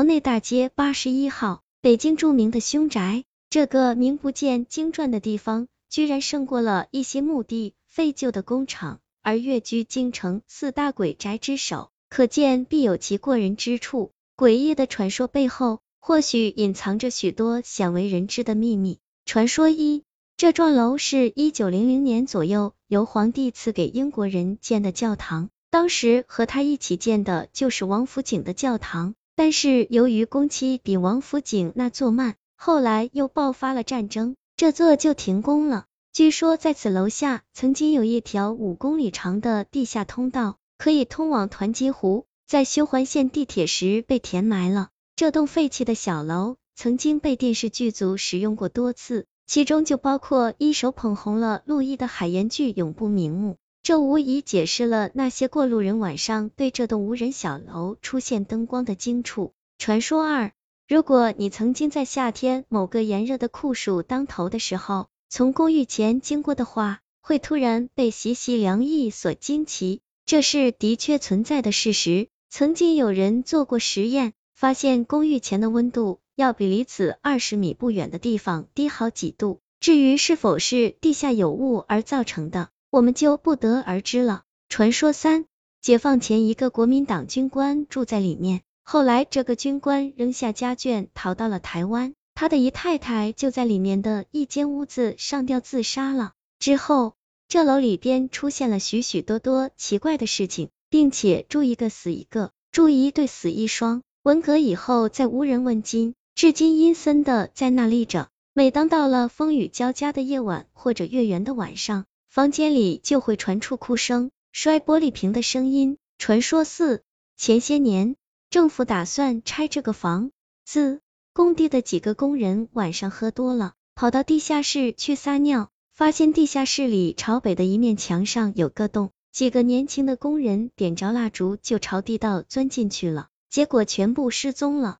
桥内大街八十一号，北京著名的凶宅。这个名不见经传的地方，居然胜过了一些墓地、废旧的工厂，而跃居京城四大鬼宅之首，可见必有其过人之处。诡异的传说背后，或许隐藏着许多鲜为人知的秘密。传说一，这幢楼是一九零零年左右由皇帝赐给英国人建的教堂，当时和他一起建的就是王府井的教堂，但是由于工期比王府井那座慢。后来又爆发了战争，这座就停工了。据说在此楼下曾经有一条五公里长的地下通道，可以通往团结湖，在修环线地铁时被填埋了。这栋废弃的小楼曾经被电视剧组使用过多次，其中就包括一手捧红了陆毅的海盐剧《永不瞑目》，这无疑解释了那些过路人晚上对这栋无人小楼出现灯光的惊触。传说二。如果你曾经在夏天某个炎热的酷暑当头的时候，从公寓前经过的话，会突然被习习凉意所惊奇，这是的确存在的事实。曾经有人做过实验，发现公寓前的温度要比离此二十米不远的地方低好几度。至于是否是地下有雾而造成的，我们就不得而知了。传说三，解放前一个国民党军官住在里面。后来，这个军官扔下家眷，逃到了台湾。他的姨太太就在里面的一间屋子上吊自杀了。之后，这楼里边出现了许许多多奇怪的事情，并且住一个死一个，住一对死一双。文革以后，再无人问津，至今阴森的在那立着。每当到了风雨交加的夜晚或者月圆的晚上，房间里就会传出哭声、摔玻璃瓶的声音。传说四，前些年。政府打算拆这个房子，工地的几个工人晚上喝多了，跑到地下室去撒尿，发现地下室里朝北的一面墙上有个洞，几个年轻的工人点着蜡烛就朝地道钻进去了，结果全部失踪了。